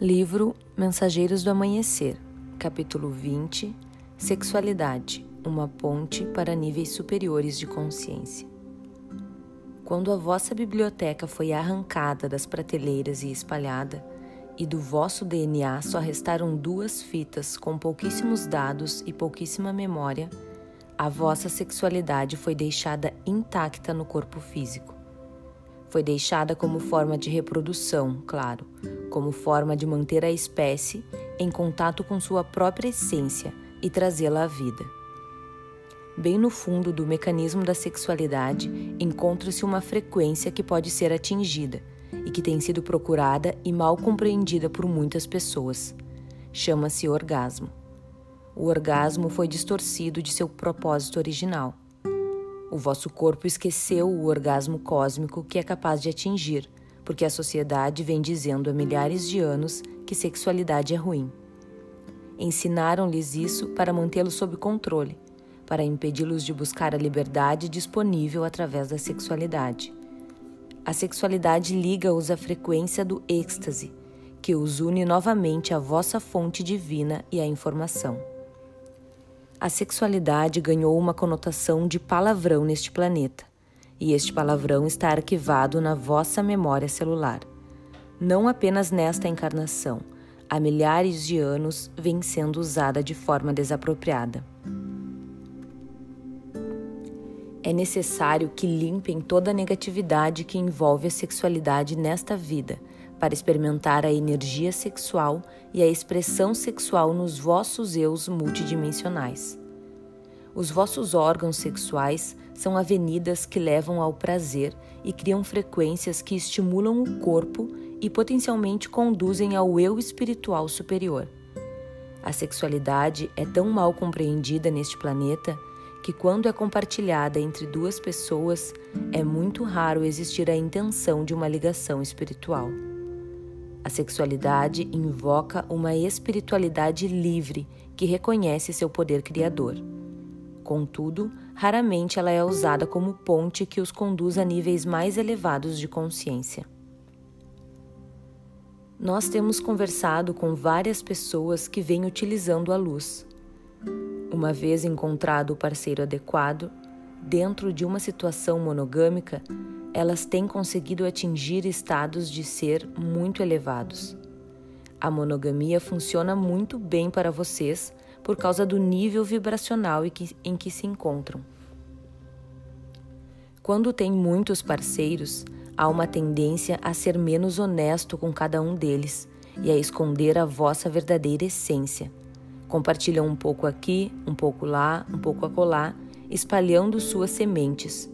Livro Mensageiros do Amanhecer, capítulo 20 Sexualidade uma ponte para níveis superiores de consciência. Quando a vossa biblioteca foi arrancada das prateleiras e espalhada, e do vosso DNA só restaram duas fitas com pouquíssimos dados e pouquíssima memória, a vossa sexualidade foi deixada intacta no corpo físico. Foi deixada como forma de reprodução, claro, como forma de manter a espécie em contato com sua própria essência e trazê-la à vida. Bem no fundo do mecanismo da sexualidade encontra-se uma frequência que pode ser atingida e que tem sido procurada e mal compreendida por muitas pessoas. Chama-se orgasmo. O orgasmo foi distorcido de seu propósito original. O vosso corpo esqueceu o orgasmo cósmico que é capaz de atingir, porque a sociedade vem dizendo há milhares de anos que sexualidade é ruim. Ensinaram-lhes isso para mantê-los sob controle, para impedi-los de buscar a liberdade disponível através da sexualidade. A sexualidade liga-os à frequência do êxtase, que os une novamente à vossa fonte divina e à informação. A sexualidade ganhou uma conotação de palavrão neste planeta, e este palavrão está arquivado na vossa memória celular. Não apenas nesta encarnação, há milhares de anos vem sendo usada de forma desapropriada. É necessário que limpem toda a negatividade que envolve a sexualidade nesta vida para experimentar a energia sexual e a expressão sexual nos vossos eus multidimensionais. Os vossos órgãos sexuais são avenidas que levam ao prazer e criam frequências que estimulam o corpo e potencialmente conduzem ao eu espiritual superior. A sexualidade é tão mal compreendida neste planeta que, quando é compartilhada entre duas pessoas, é muito raro existir a intenção de uma ligação espiritual. A sexualidade invoca uma espiritualidade livre que reconhece seu poder criador. Contudo, raramente ela é usada como ponte que os conduz a níveis mais elevados de consciência. Nós temos conversado com várias pessoas que vêm utilizando a luz. Uma vez encontrado o parceiro adequado, dentro de uma situação monogâmica, elas têm conseguido atingir estados de ser muito elevados. A monogamia funciona muito bem para vocês por causa do nível vibracional em que se encontram. Quando tem muitos parceiros, há uma tendência a ser menos honesto com cada um deles e a esconder a vossa verdadeira essência. Compartilham um pouco aqui, um pouco lá, um pouco acolá, espalhando suas sementes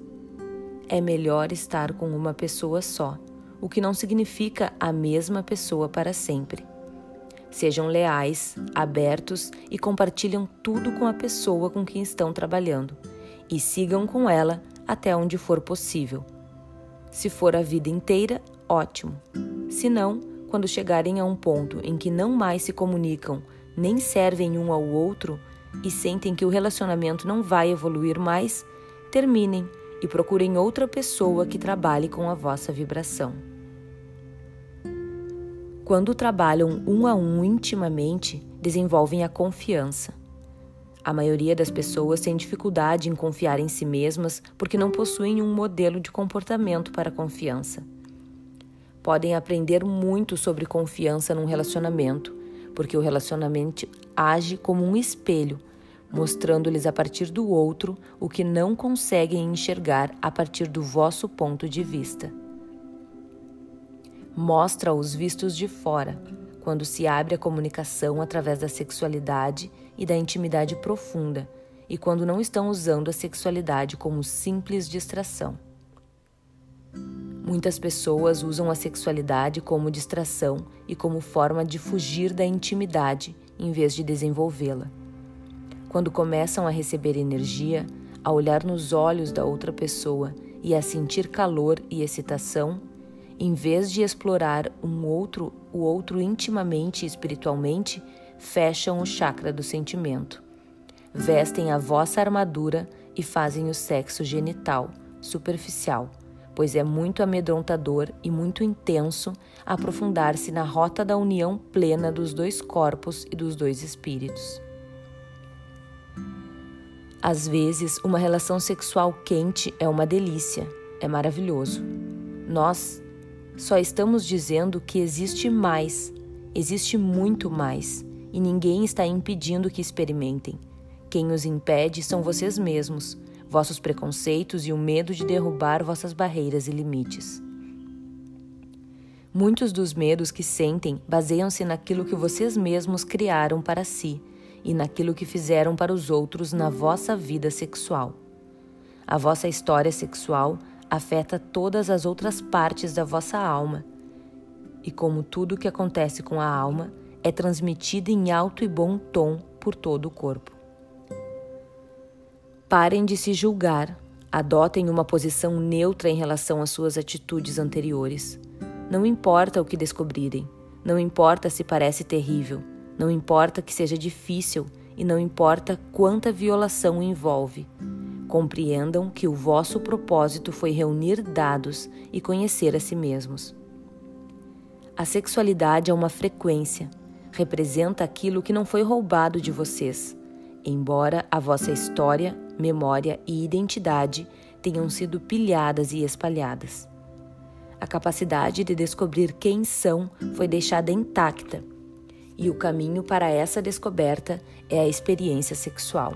é melhor estar com uma pessoa só, o que não significa a mesma pessoa para sempre. Sejam leais, abertos e compartilham tudo com a pessoa com quem estão trabalhando e sigam com ela até onde for possível. Se for a vida inteira, ótimo. Se não, quando chegarem a um ponto em que não mais se comunicam nem servem um ao outro e sentem que o relacionamento não vai evoluir mais, terminem e procurem outra pessoa que trabalhe com a vossa vibração. Quando trabalham um a um intimamente, desenvolvem a confiança. A maioria das pessoas tem dificuldade em confiar em si mesmas porque não possuem um modelo de comportamento para confiança. Podem aprender muito sobre confiança num relacionamento, porque o relacionamento age como um espelho mostrando-lhes a partir do outro o que não conseguem enxergar a partir do vosso ponto de vista. Mostra os vistos de fora, quando se abre a comunicação através da sexualidade e da intimidade profunda, e quando não estão usando a sexualidade como simples distração. Muitas pessoas usam a sexualidade como distração e como forma de fugir da intimidade em vez de desenvolvê-la. Quando começam a receber energia, a olhar nos olhos da outra pessoa e a sentir calor e excitação, em vez de explorar um outro, o outro intimamente e espiritualmente, fecham o chakra do sentimento. Vestem a vossa armadura e fazem o sexo genital, superficial, pois é muito amedrontador e muito intenso aprofundar-se na rota da união plena dos dois corpos e dos dois espíritos. Às vezes, uma relação sexual quente é uma delícia, é maravilhoso. Nós só estamos dizendo que existe mais, existe muito mais, e ninguém está impedindo que experimentem. Quem os impede são vocês mesmos, vossos preconceitos e o medo de derrubar vossas barreiras e limites. Muitos dos medos que sentem baseiam-se naquilo que vocês mesmos criaram para si e naquilo que fizeram para os outros na vossa vida sexual. A vossa história sexual afeta todas as outras partes da vossa alma. E como tudo o que acontece com a alma, é transmitido em alto e bom tom por todo o corpo. Parem de se julgar, adotem uma posição neutra em relação às suas atitudes anteriores. Não importa o que descobrirem, não importa se parece terrível, não importa que seja difícil e não importa quanta violação envolve. Compreendam que o vosso propósito foi reunir dados e conhecer a si mesmos. A sexualidade é uma frequência, representa aquilo que não foi roubado de vocês, embora a vossa história memória e identidade tenham sido pilhadas e espalhadas. A capacidade de descobrir quem são foi deixada intacta, e o caminho para essa descoberta é a experiência sexual.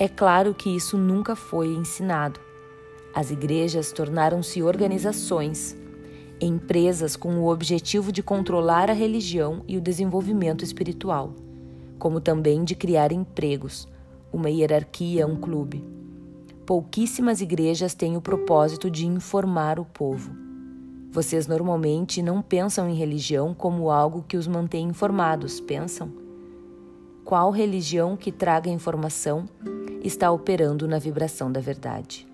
É claro que isso nunca foi ensinado. As igrejas tornaram-se organizações, empresas com o objetivo de controlar a religião e o desenvolvimento espiritual, como também de criar empregos uma hierarquia, um clube. Pouquíssimas igrejas têm o propósito de informar o povo. Vocês normalmente não pensam em religião como algo que os mantém informados, pensam? Qual religião que traga informação está operando na vibração da verdade?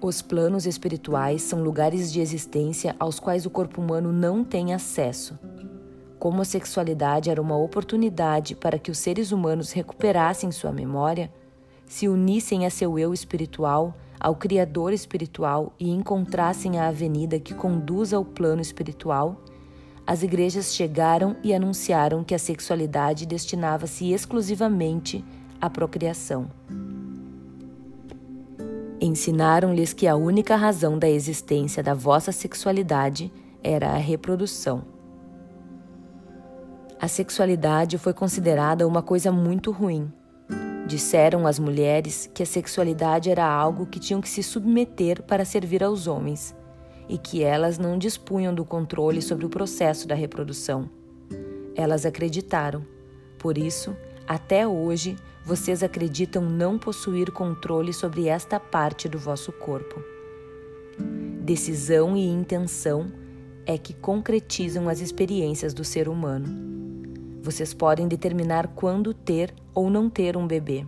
Os planos espirituais são lugares de existência aos quais o corpo humano não tem acesso como a sexualidade era uma oportunidade para que os seres humanos recuperassem sua memória, se unissem a seu eu espiritual, ao Criador espiritual e encontrassem a avenida que conduz ao plano espiritual, as igrejas chegaram e anunciaram que a sexualidade destinava-se exclusivamente à procriação. Ensinaram-lhes que a única razão da existência da vossa sexualidade era a reprodução a sexualidade foi considerada uma coisa muito ruim. Disseram as mulheres que a sexualidade era algo que tinham que se submeter para servir aos homens e que elas não dispunham do controle sobre o processo da reprodução. Elas acreditaram. Por isso, até hoje, vocês acreditam não possuir controle sobre esta parte do vosso corpo. Decisão e intenção é que concretizam as experiências do ser humano. Vocês podem determinar quando ter ou não ter um bebê.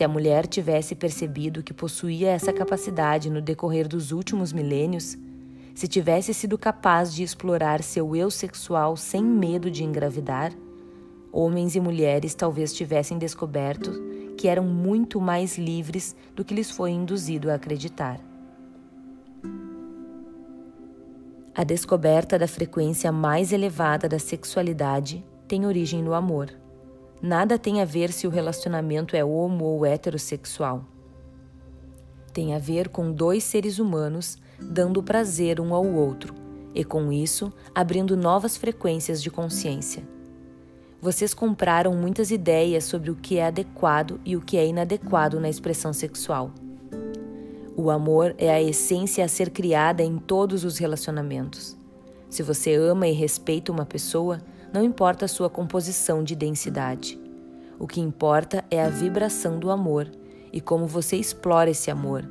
Se a mulher tivesse percebido que possuía essa capacidade no decorrer dos últimos milênios, se tivesse sido capaz de explorar seu eu sexual sem medo de engravidar, homens e mulheres talvez tivessem descoberto que eram muito mais livres do que lhes foi induzido a acreditar. A descoberta da frequência mais elevada da sexualidade tem origem no amor. Nada tem a ver se o relacionamento é homo ou heterossexual. Tem a ver com dois seres humanos dando prazer um ao outro e, com isso, abrindo novas frequências de consciência. Vocês compraram muitas ideias sobre o que é adequado e o que é inadequado na expressão sexual. O amor é a essência a ser criada em todos os relacionamentos. Se você ama e respeita uma pessoa, não importa a sua composição de densidade. O que importa é a vibração do amor e como você explora esse amor.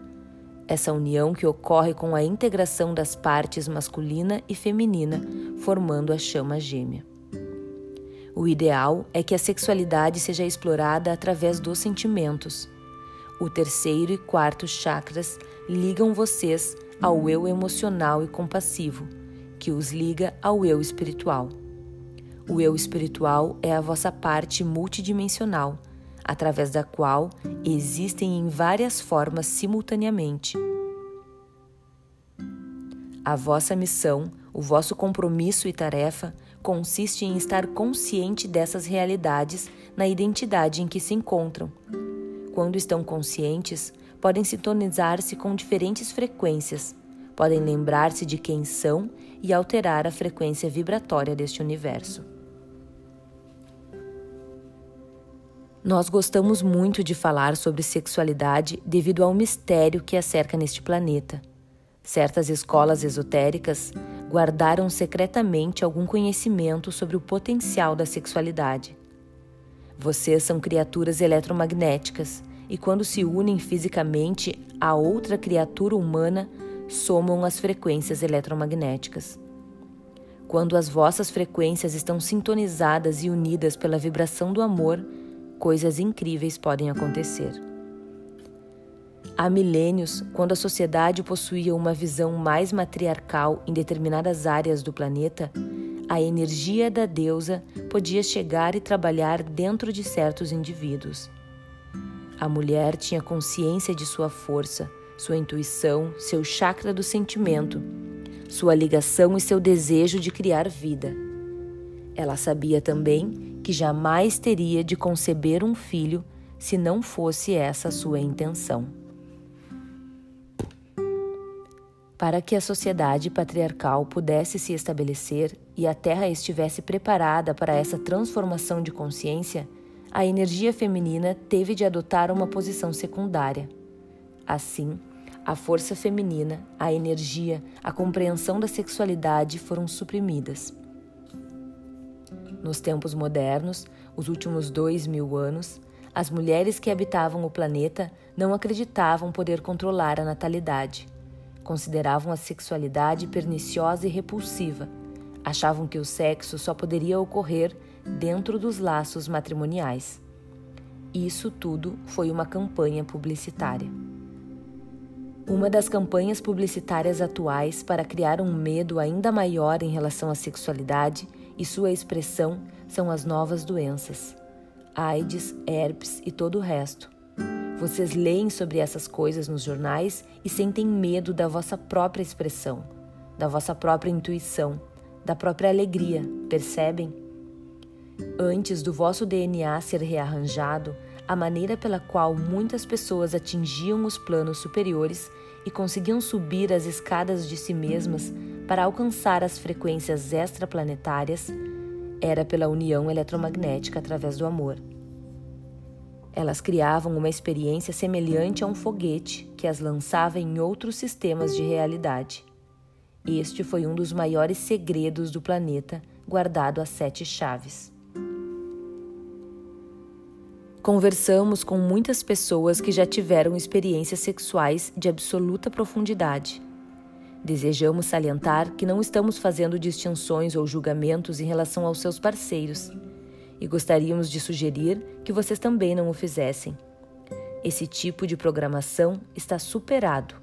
Essa união que ocorre com a integração das partes masculina e feminina, formando a chama gêmea. O ideal é que a sexualidade seja explorada através dos sentimentos o terceiro e quarto chakras ligam vocês ao eu emocional e compassivo, que os liga ao eu espiritual. O eu espiritual é a vossa parte multidimensional, através da qual existem em várias formas simultaneamente. A vossa missão, o vosso compromisso e tarefa consiste em estar consciente dessas realidades na identidade em que se encontram. Quando estão conscientes, podem sintonizar-se com diferentes frequências, podem lembrar-se de quem são e alterar a frequência vibratória deste universo. Nós gostamos muito de falar sobre sexualidade devido ao mistério que a cerca neste planeta. Certas escolas esotéricas guardaram secretamente algum conhecimento sobre o potencial da sexualidade. Vocês são criaturas eletromagnéticas e, quando se unem fisicamente a outra criatura humana, somam as frequências eletromagnéticas. Quando as vossas frequências estão sintonizadas e unidas pela vibração do amor, coisas incríveis podem acontecer. Há milênios, quando a sociedade possuía uma visão mais matriarcal em determinadas áreas do planeta, a energia da deusa podia chegar e trabalhar dentro de certos indivíduos. A mulher tinha consciência de sua força, sua intuição, seu chakra do sentimento, sua ligação e seu desejo de criar vida. Ela sabia também que jamais teria de conceber um filho se não fosse essa sua intenção. Para que a sociedade patriarcal pudesse se estabelecer e a Terra estivesse preparada para essa transformação de consciência, a energia feminina teve de adotar uma posição secundária. Assim, a força feminina, a energia, a compreensão da sexualidade foram suprimidas. Nos tempos modernos, os últimos dois mil anos, as mulheres que habitavam o planeta não acreditavam poder controlar a natalidade. Consideravam a sexualidade perniciosa e repulsiva. Achavam que o sexo só poderia ocorrer dentro dos laços matrimoniais. Isso tudo foi uma campanha publicitária. Uma das campanhas publicitárias atuais para criar um medo ainda maior em relação à sexualidade e sua expressão são as novas doenças, AIDS, herpes e todo o resto. Vocês leem sobre essas coisas nos jornais e sentem medo da vossa própria expressão, da vossa própria intuição, da própria alegria, percebem? Antes do vosso DNA ser rearranjado, a maneira pela qual muitas pessoas atingiam os planos superiores e conseguiam subir as escadas de si mesmas para alcançar as frequências extraplanetárias era pela união eletromagnética através do amor. Elas criavam uma experiência semelhante a um foguete que as lançava em outros sistemas de realidade. Este foi um dos maiores segredos do planeta, guardado a sete chaves. Conversamos com muitas pessoas que já tiveram experiências sexuais de absoluta profundidade Desejamos salientar que não estamos fazendo distinções ou julgamentos em relação aos seus parceiros e gostaríamos de sugerir que vocês também não o fizessem. Esse tipo de programação está superado.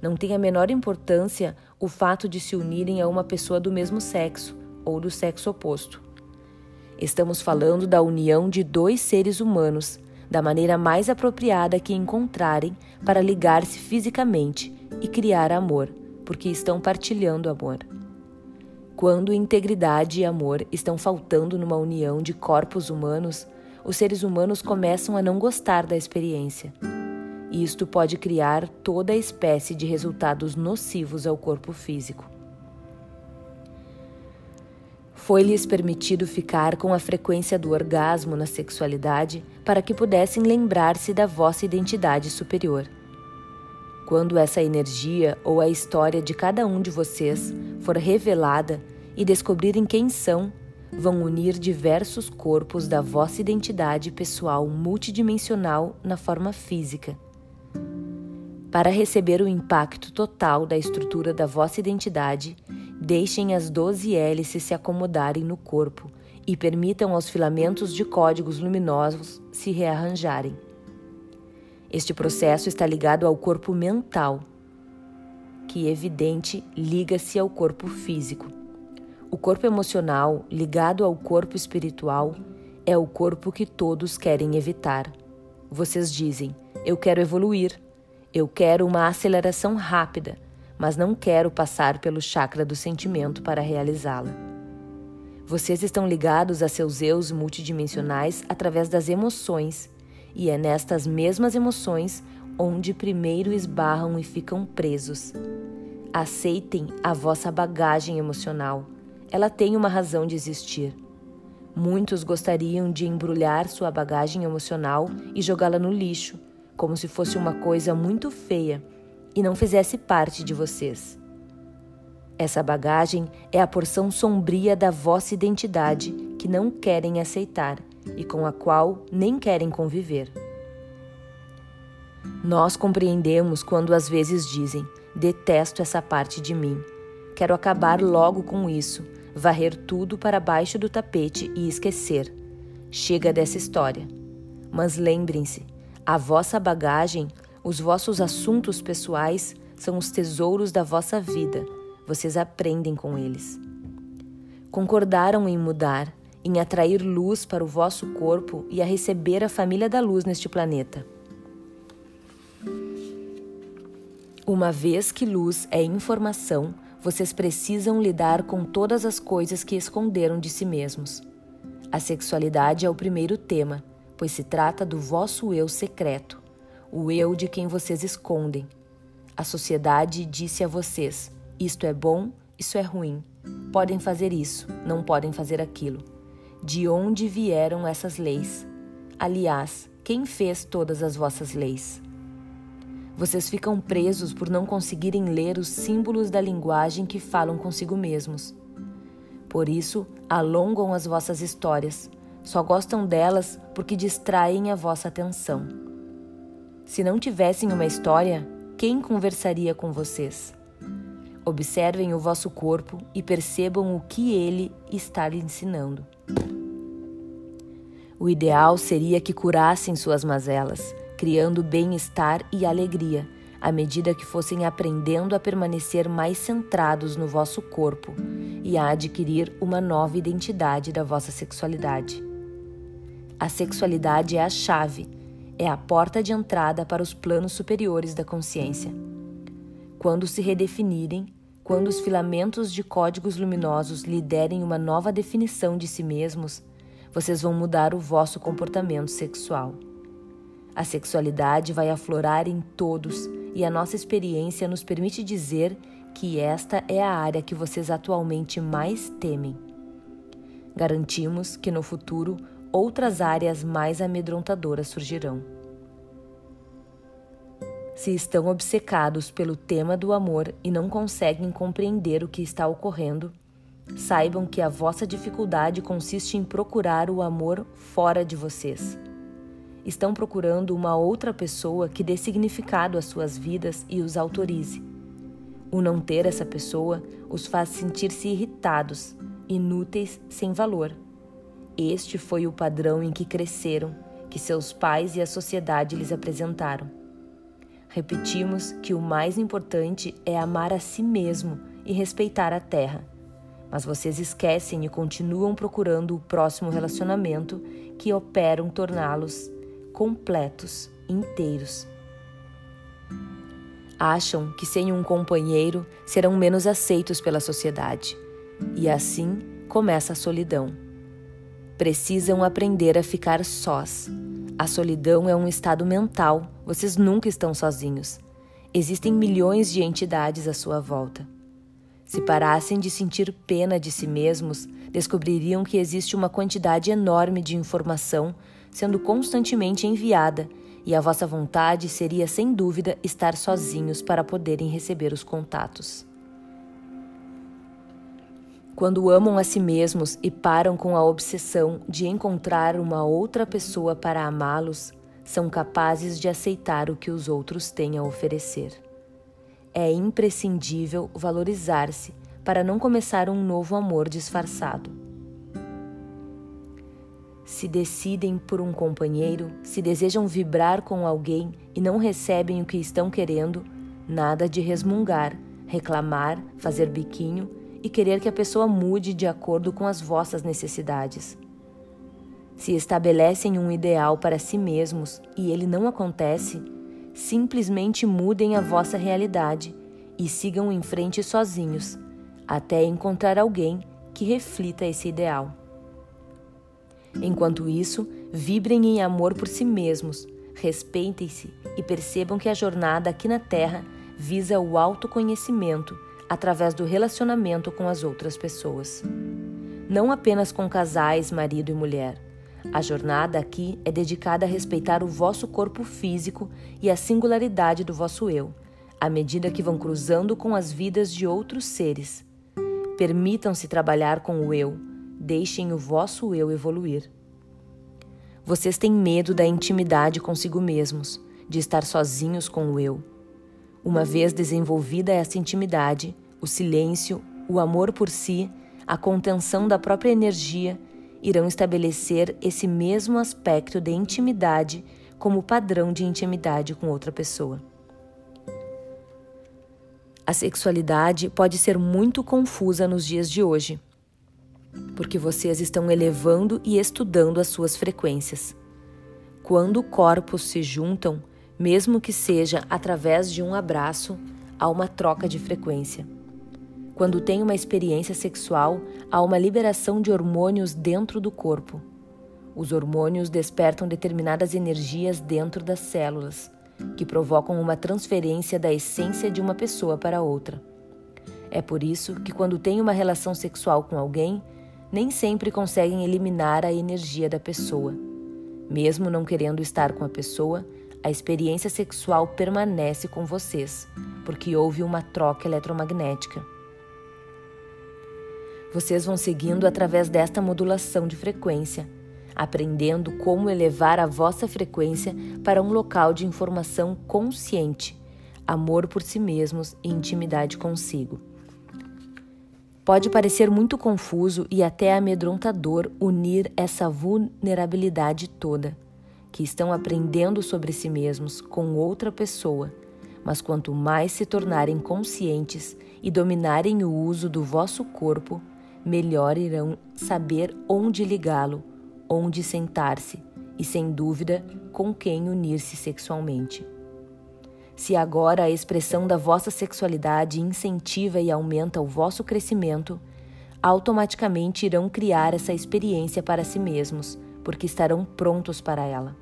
Não tem a menor importância o fato de se unirem a uma pessoa do mesmo sexo ou do sexo oposto. Estamos falando da união de dois seres humanos, da maneira mais apropriada que encontrarem para ligar-se fisicamente e criar amor porque estão partilhando amor. Quando integridade e amor estão faltando numa união de corpos humanos, os seres humanos começam a não gostar da experiência. Isto pode criar toda a espécie de resultados nocivos ao corpo físico. Foi-lhes permitido ficar com a frequência do orgasmo na sexualidade para que pudessem lembrar-se da vossa identidade superior. Quando essa energia ou a história de cada um de vocês for revelada e descobrirem quem são, vão unir diversos corpos da vossa identidade pessoal multidimensional na forma física. Para receber o impacto total da estrutura da vossa identidade, deixem as 12 hélices se acomodarem no corpo e permitam aos filamentos de códigos luminosos se rearranjarem. Este processo está ligado ao corpo mental, que evidente liga-se ao corpo físico. O corpo emocional, ligado ao corpo espiritual, é o corpo que todos querem evitar. Vocês dizem: Eu quero evoluir, eu quero uma aceleração rápida, mas não quero passar pelo chakra do sentimento para realizá-la. Vocês estão ligados a seus eus multidimensionais através das emoções, e é nestas mesmas emoções onde primeiro esbarram e ficam presos. Aceitem a vossa bagagem emocional. Ela tem uma razão de existir. Muitos gostariam de embrulhar sua bagagem emocional e jogá-la no lixo, como se fosse uma coisa muito feia e não fizesse parte de vocês. Essa bagagem é a porção sombria da vossa identidade que não querem aceitar e com a qual nem querem conviver. Nós compreendemos quando às vezes dizem: detesto essa parte de mim, quero acabar logo com isso, varrer tudo para baixo do tapete e esquecer. Chega dessa história. Mas lembrem-se: a vossa bagagem, os vossos assuntos pessoais são os tesouros da vossa vida vocês aprendem com eles. Concordaram em mudar, em atrair luz para o vosso corpo e a receber a família da luz neste planeta. Uma vez que luz é informação, vocês precisam lidar com todas as coisas que esconderam de si mesmos. A sexualidade é o primeiro tema, pois se trata do vosso eu secreto, o eu de quem vocês escondem. A sociedade disse a vocês: isto é bom, isso é ruim. Podem fazer isso, não podem fazer aquilo. De onde vieram essas leis? Aliás, quem fez todas as vossas leis? Vocês ficam presos por não conseguirem ler os símbolos da linguagem que falam consigo mesmos. Por isso, alongam as vossas histórias. Só gostam delas porque distraem a vossa atenção. Se não tivessem uma história, quem conversaria com vocês? Observem o vosso corpo e percebam o que ele está lhe ensinando. O ideal seria que curassem suas mazelas, criando bem-estar e alegria, à medida que fossem aprendendo a permanecer mais centrados no vosso corpo e a adquirir uma nova identidade da vossa sexualidade. A sexualidade é a chave, é a porta de entrada para os planos superiores da consciência. Quando se redefinirem, quando os filamentos de códigos luminosos lhe derem uma nova definição de si mesmos, vocês vão mudar o vosso comportamento sexual. A sexualidade vai aflorar em todos e a nossa experiência nos permite dizer que esta é a área que vocês atualmente mais temem. Garantimos que no futuro outras áreas mais amedrontadoras surgirão. Se estão obcecados pelo tema do amor e não conseguem compreender o que está ocorrendo, saibam que a vossa dificuldade consiste em procurar o amor fora de vocês. Estão procurando uma outra pessoa que dê significado às suas vidas e os autorize. O não ter essa pessoa os faz sentir-se irritados, inúteis, sem valor. Este foi o padrão em que cresceram, que seus pais e a sociedade lhes apresentaram. Repetimos que o mais importante é amar a si mesmo e respeitar a terra. Mas vocês esquecem e continuam procurando o próximo relacionamento que operam torná-los completos, inteiros. Acham que sem um companheiro serão menos aceitos pela sociedade. E assim começa a solidão. Precisam aprender a ficar sós, a solidão é um estado mental, vocês nunca estão sozinhos. Existem milhões de entidades à sua volta. Se parassem de sentir pena de si mesmos, descobririam que existe uma quantidade enorme de informação sendo constantemente enviada, e a vossa vontade seria, sem dúvida, estar sozinhos para poderem receber os contatos. Quando amam a si mesmos e param com a obsessão de encontrar uma outra pessoa para amá-los, são capazes de aceitar o que os outros têm a oferecer. É imprescindível valorizar-se para não começar um novo amor disfarçado. Se decidem por um companheiro, se desejam vibrar com alguém e não recebem o que estão querendo, nada de resmungar, reclamar, fazer biquinho e querer que a pessoa mude de acordo com as vossas necessidades. Se estabelecem um ideal para si mesmos e ele não acontece, simplesmente mudem a vossa realidade e sigam em frente sozinhos, até encontrar alguém que reflita esse ideal. Enquanto isso, vibrem em amor por si mesmos, respeitem-se e percebam que a jornada aqui na Terra visa o autoconhecimento através do relacionamento com as outras pessoas. Não apenas com casais, marido e mulher. A jornada aqui é dedicada a respeitar o vosso corpo físico e a singularidade do vosso eu, à medida que vão cruzando com as vidas de outros seres. Permitam-se trabalhar com o eu, deixem o vosso eu evoluir. Vocês têm medo da intimidade consigo mesmos, de estar sozinhos com o eu. Uma vez desenvolvida essa intimidade, o silêncio, o amor por si, a contenção da própria energia irão estabelecer esse mesmo aspecto de intimidade como padrão de intimidade com outra pessoa. A sexualidade pode ser muito confusa nos dias de hoje, porque vocês estão elevando e estudando as suas frequências. Quando corpos se juntam, mesmo que seja através de um abraço, há uma troca de frequência. Quando tem uma experiência sexual, há uma liberação de hormônios dentro do corpo. Os hormônios despertam determinadas energias dentro das células, que provocam uma transferência da essência de uma pessoa para outra. É por isso que, quando tem uma relação sexual com alguém, nem sempre conseguem eliminar a energia da pessoa. Mesmo não querendo estar com a pessoa, a experiência sexual permanece com vocês, porque houve uma troca eletromagnética. Vocês vão seguindo através desta modulação de frequência, aprendendo como elevar a vossa frequência para um local de informação consciente, amor por si mesmos e intimidade consigo. Pode parecer muito confuso e até amedrontador unir essa vulnerabilidade toda que estão aprendendo sobre si mesmos com outra pessoa, mas quanto mais se tornarem conscientes e dominarem o uso do vosso corpo, melhor irão saber onde ligá-lo, onde sentar-se e, sem dúvida, com quem unir-se sexualmente. Se agora a expressão da vossa sexualidade incentiva e aumenta o vosso crescimento, automaticamente irão criar essa experiência para si mesmos porque estarão prontos para ela.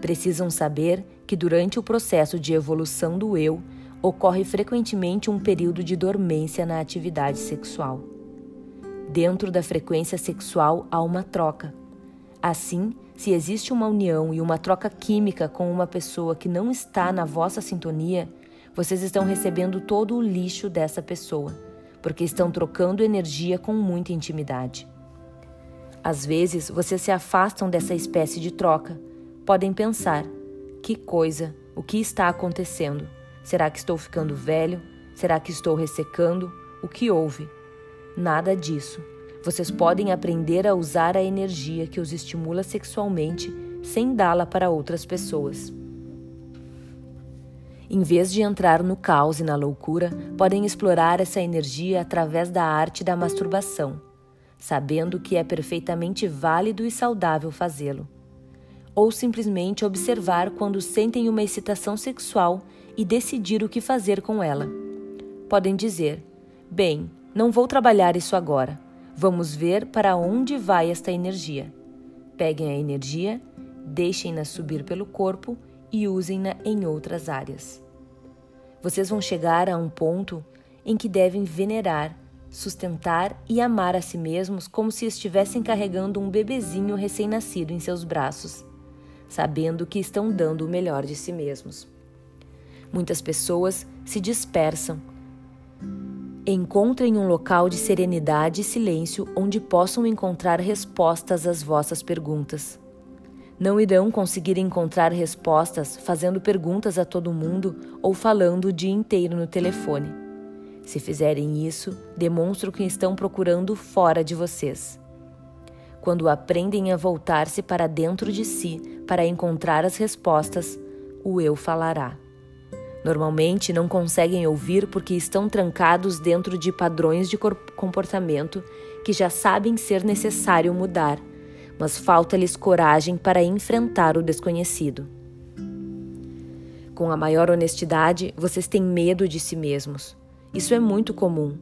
Precisam saber que durante o processo de evolução do eu, ocorre frequentemente um período de dormência na atividade sexual. Dentro da frequência sexual há uma troca. Assim, se existe uma união e uma troca química com uma pessoa que não está na vossa sintonia, vocês estão recebendo todo o lixo dessa pessoa, porque estão trocando energia com muita intimidade. Às vezes, vocês se afastam dessa espécie de troca. Podem pensar: que coisa, o que está acontecendo? Será que estou ficando velho? Será que estou ressecando? O que houve? Nada disso. Vocês podem aprender a usar a energia que os estimula sexualmente sem dá-la para outras pessoas. Em vez de entrar no caos e na loucura, podem explorar essa energia através da arte da masturbação sabendo que é perfeitamente válido e saudável fazê-lo. Ou simplesmente observar quando sentem uma excitação sexual e decidir o que fazer com ela. Podem dizer: Bem, não vou trabalhar isso agora. Vamos ver para onde vai esta energia. Peguem a energia, deixem-na subir pelo corpo e usem-na em outras áreas. Vocês vão chegar a um ponto em que devem venerar sustentar e amar a si mesmos como se estivessem carregando um bebezinho recém-nascido em seus braços, sabendo que estão dando o melhor de si mesmos. Muitas pessoas se dispersam. Encontrem um local de serenidade e silêncio onde possam encontrar respostas às vossas perguntas. Não irão conseguir encontrar respostas fazendo perguntas a todo mundo ou falando o dia inteiro no telefone. Se fizerem isso, demonstram que estão procurando fora de vocês. Quando aprendem a voltar-se para dentro de si para encontrar as respostas, o eu falará. Normalmente não conseguem ouvir porque estão trancados dentro de padrões de comportamento que já sabem ser necessário mudar, mas falta-lhes coragem para enfrentar o desconhecido. Com a maior honestidade, vocês têm medo de si mesmos. Isso é muito comum.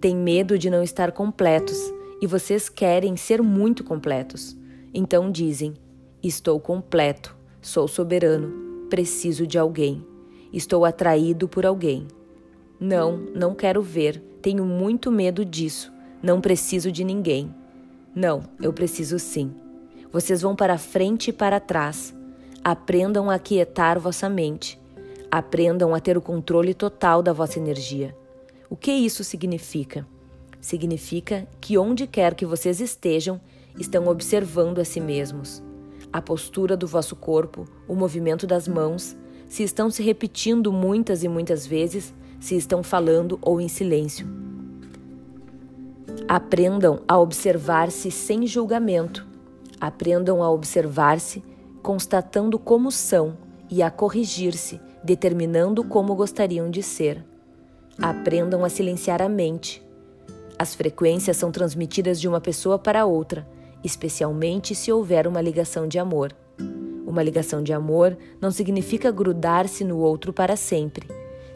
Têm medo de não estar completos e vocês querem ser muito completos. Então dizem: Estou completo, sou soberano, preciso de alguém, estou atraído por alguém. Não, não quero ver, tenho muito medo disso, não preciso de ninguém. Não, eu preciso sim. Vocês vão para frente e para trás. Aprendam a quietar vossa mente. Aprendam a ter o controle total da vossa energia. O que isso significa? Significa que onde quer que vocês estejam, estão observando a si mesmos. A postura do vosso corpo, o movimento das mãos, se estão se repetindo muitas e muitas vezes, se estão falando ou em silêncio. Aprendam a observar-se sem julgamento. Aprendam a observar-se constatando como são e a corrigir-se, determinando como gostariam de ser. Aprendam a silenciar a mente. As frequências são transmitidas de uma pessoa para outra, especialmente se houver uma ligação de amor. Uma ligação de amor não significa grudar-se no outro para sempre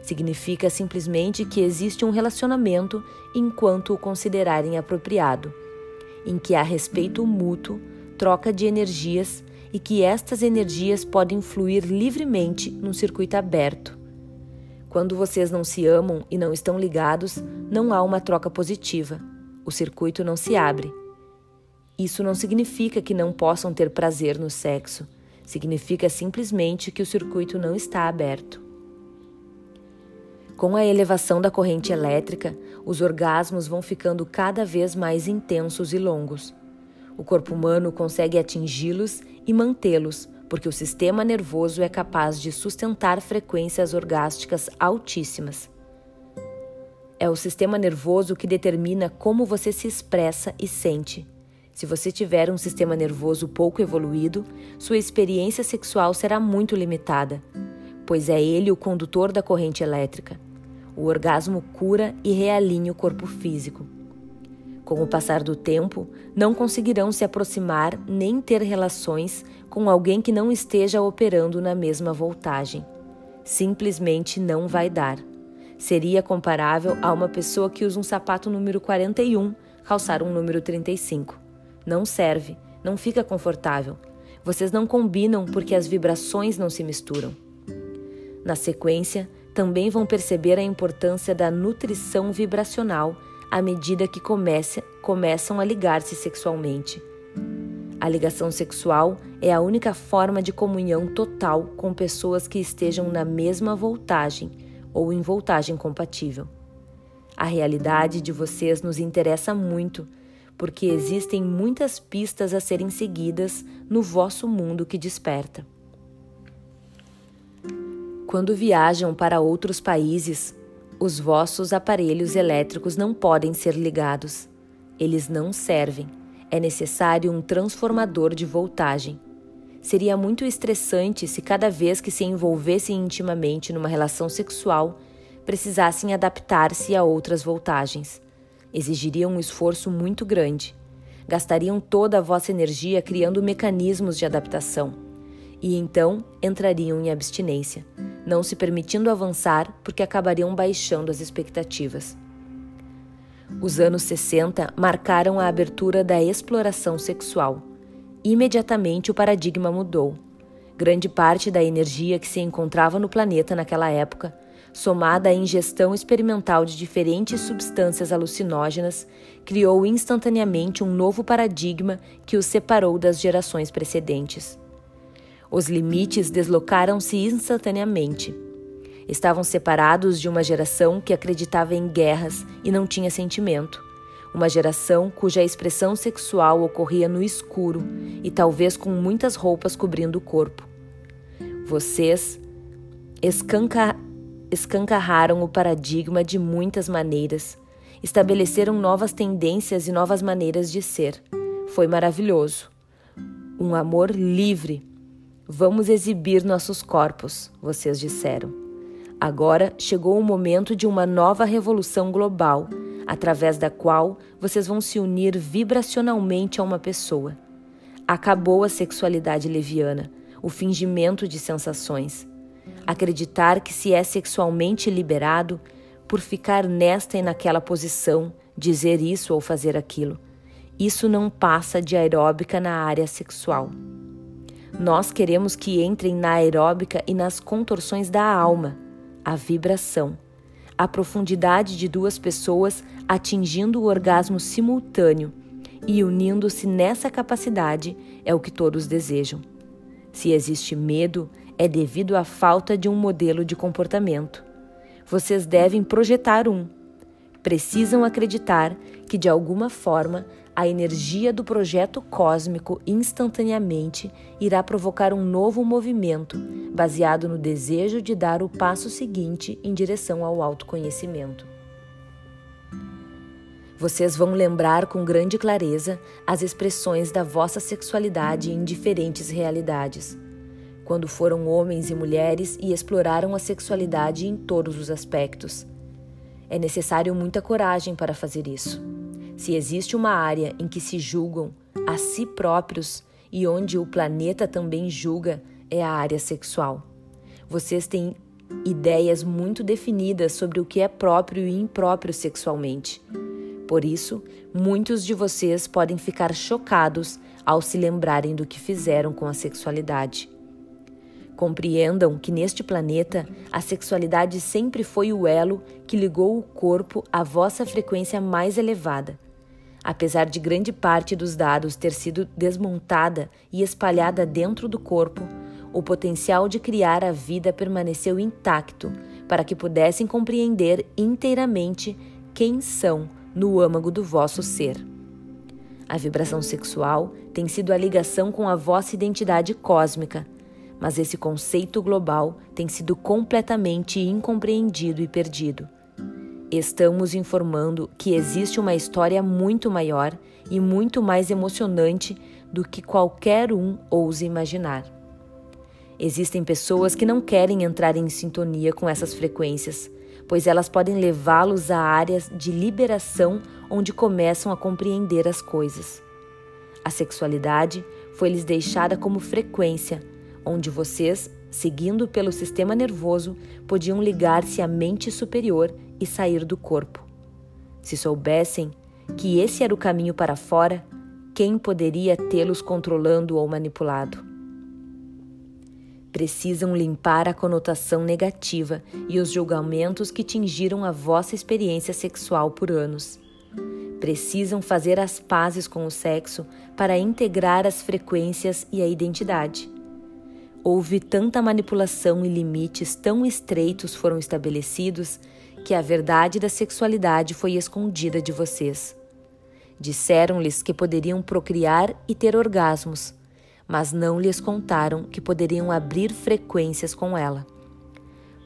Significa simplesmente que existe um relacionamento enquanto o considerarem apropriado, em que há respeito mútuo, troca de energias e que estas energias podem fluir livremente num circuito aberto. Quando vocês não se amam e não estão ligados, não há uma troca positiva. O circuito não se abre. Isso não significa que não possam ter prazer no sexo. Significa simplesmente que o circuito não está aberto. Com a elevação da corrente elétrica, os orgasmos vão ficando cada vez mais intensos e longos. O corpo humano consegue atingi-los e mantê-los, porque o sistema nervoso é capaz de sustentar frequências orgásticas altíssimas. É o sistema nervoso que determina como você se expressa e sente. Se você tiver um sistema nervoso pouco evoluído, sua experiência sexual será muito limitada, pois é ele o condutor da corrente elétrica. O orgasmo cura e realinha o corpo físico. Com o passar do tempo, não conseguirão se aproximar nem ter relações com alguém que não esteja operando na mesma voltagem. Simplesmente não vai dar. Seria comparável a uma pessoa que usa um sapato número 41 calçar um número 35. Não serve, não fica confortável. Vocês não combinam porque as vibrações não se misturam. Na sequência, também vão perceber a importância da nutrição vibracional à medida que comece, começam a ligar-se sexualmente. A ligação sexual é a única forma de comunhão total com pessoas que estejam na mesma voltagem ou em voltagem compatível. A realidade de vocês nos interessa muito, porque existem muitas pistas a serem seguidas no vosso mundo que desperta. Quando viajam para outros países, os vossos aparelhos elétricos não podem ser ligados. Eles não servem. É necessário um transformador de voltagem. Seria muito estressante se cada vez que se envolvessem intimamente numa relação sexual, precisassem adaptar-se a outras voltagens. Exigiriam um esforço muito grande. Gastariam toda a vossa energia criando mecanismos de adaptação. E então entrariam em abstinência não se permitindo avançar porque acabariam baixando as expectativas. Os anos 60 marcaram a abertura da exploração sexual. Imediatamente o paradigma mudou. Grande parte da energia que se encontrava no planeta naquela época, somada à ingestão experimental de diferentes substâncias alucinógenas, criou instantaneamente um novo paradigma que os separou das gerações precedentes. Os limites deslocaram-se instantaneamente. Estavam separados de uma geração que acreditava em guerras e não tinha sentimento. Uma geração cuja expressão sexual ocorria no escuro e talvez com muitas roupas cobrindo o corpo. Vocês escanca escancarraram o paradigma de muitas maneiras, estabeleceram novas tendências e novas maneiras de ser. Foi maravilhoso. Um amor livre Vamos exibir nossos corpos, vocês disseram. Agora chegou o momento de uma nova revolução global, através da qual vocês vão se unir vibracionalmente a uma pessoa. Acabou a sexualidade leviana, o fingimento de sensações. Acreditar que se é sexualmente liberado por ficar nesta e naquela posição, dizer isso ou fazer aquilo. Isso não passa de aeróbica na área sexual. Nós queremos que entrem na aeróbica e nas contorções da alma, a vibração, a profundidade de duas pessoas atingindo o orgasmo simultâneo e unindo-se nessa capacidade é o que todos desejam. Se existe medo, é devido à falta de um modelo de comportamento. Vocês devem projetar um. Precisam acreditar que, de alguma forma, a energia do projeto cósmico instantaneamente irá provocar um novo movimento, baseado no desejo de dar o passo seguinte em direção ao autoconhecimento. Vocês vão lembrar com grande clareza as expressões da vossa sexualidade em diferentes realidades. Quando foram homens e mulheres e exploraram a sexualidade em todos os aspectos. É necessário muita coragem para fazer isso. Se existe uma área em que se julgam a si próprios e onde o planeta também julga, é a área sexual. Vocês têm ideias muito definidas sobre o que é próprio e impróprio sexualmente. Por isso, muitos de vocês podem ficar chocados ao se lembrarem do que fizeram com a sexualidade. Compreendam que neste planeta a sexualidade sempre foi o elo que ligou o corpo à vossa frequência mais elevada. Apesar de grande parte dos dados ter sido desmontada e espalhada dentro do corpo, o potencial de criar a vida permaneceu intacto para que pudessem compreender inteiramente quem são no âmago do vosso ser. A vibração sexual tem sido a ligação com a vossa identidade cósmica, mas esse conceito global tem sido completamente incompreendido e perdido. Estamos informando que existe uma história muito maior e muito mais emocionante do que qualquer um ouse imaginar. Existem pessoas que não querem entrar em sintonia com essas frequências, pois elas podem levá-los a áreas de liberação onde começam a compreender as coisas. A sexualidade foi-lhes deixada como frequência, onde vocês, seguindo pelo sistema nervoso, podiam ligar-se à mente superior e sair do corpo. Se soubessem que esse era o caminho para fora, quem poderia tê-los controlando ou manipulado? Precisam limpar a conotação negativa e os julgamentos que tingiram a vossa experiência sexual por anos. Precisam fazer as pazes com o sexo para integrar as frequências e a identidade. Houve tanta manipulação e limites tão estreitos foram estabelecidos que a verdade da sexualidade foi escondida de vocês. Disseram-lhes que poderiam procriar e ter orgasmos, mas não lhes contaram que poderiam abrir frequências com ela.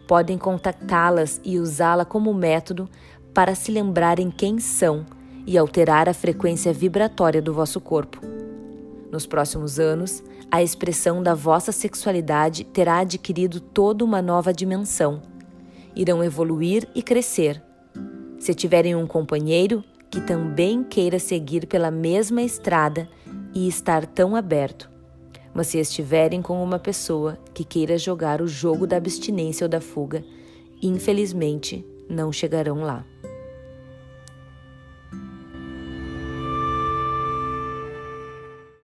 Podem contactá-las e usá-la como método para se lembrarem quem são e alterar a frequência vibratória do vosso corpo. Nos próximos anos, a expressão da vossa sexualidade terá adquirido toda uma nova dimensão. Irão evoluir e crescer. Se tiverem um companheiro que também queira seguir pela mesma estrada e estar tão aberto, mas se estiverem com uma pessoa que queira jogar o jogo da abstinência ou da fuga, infelizmente não chegarão lá.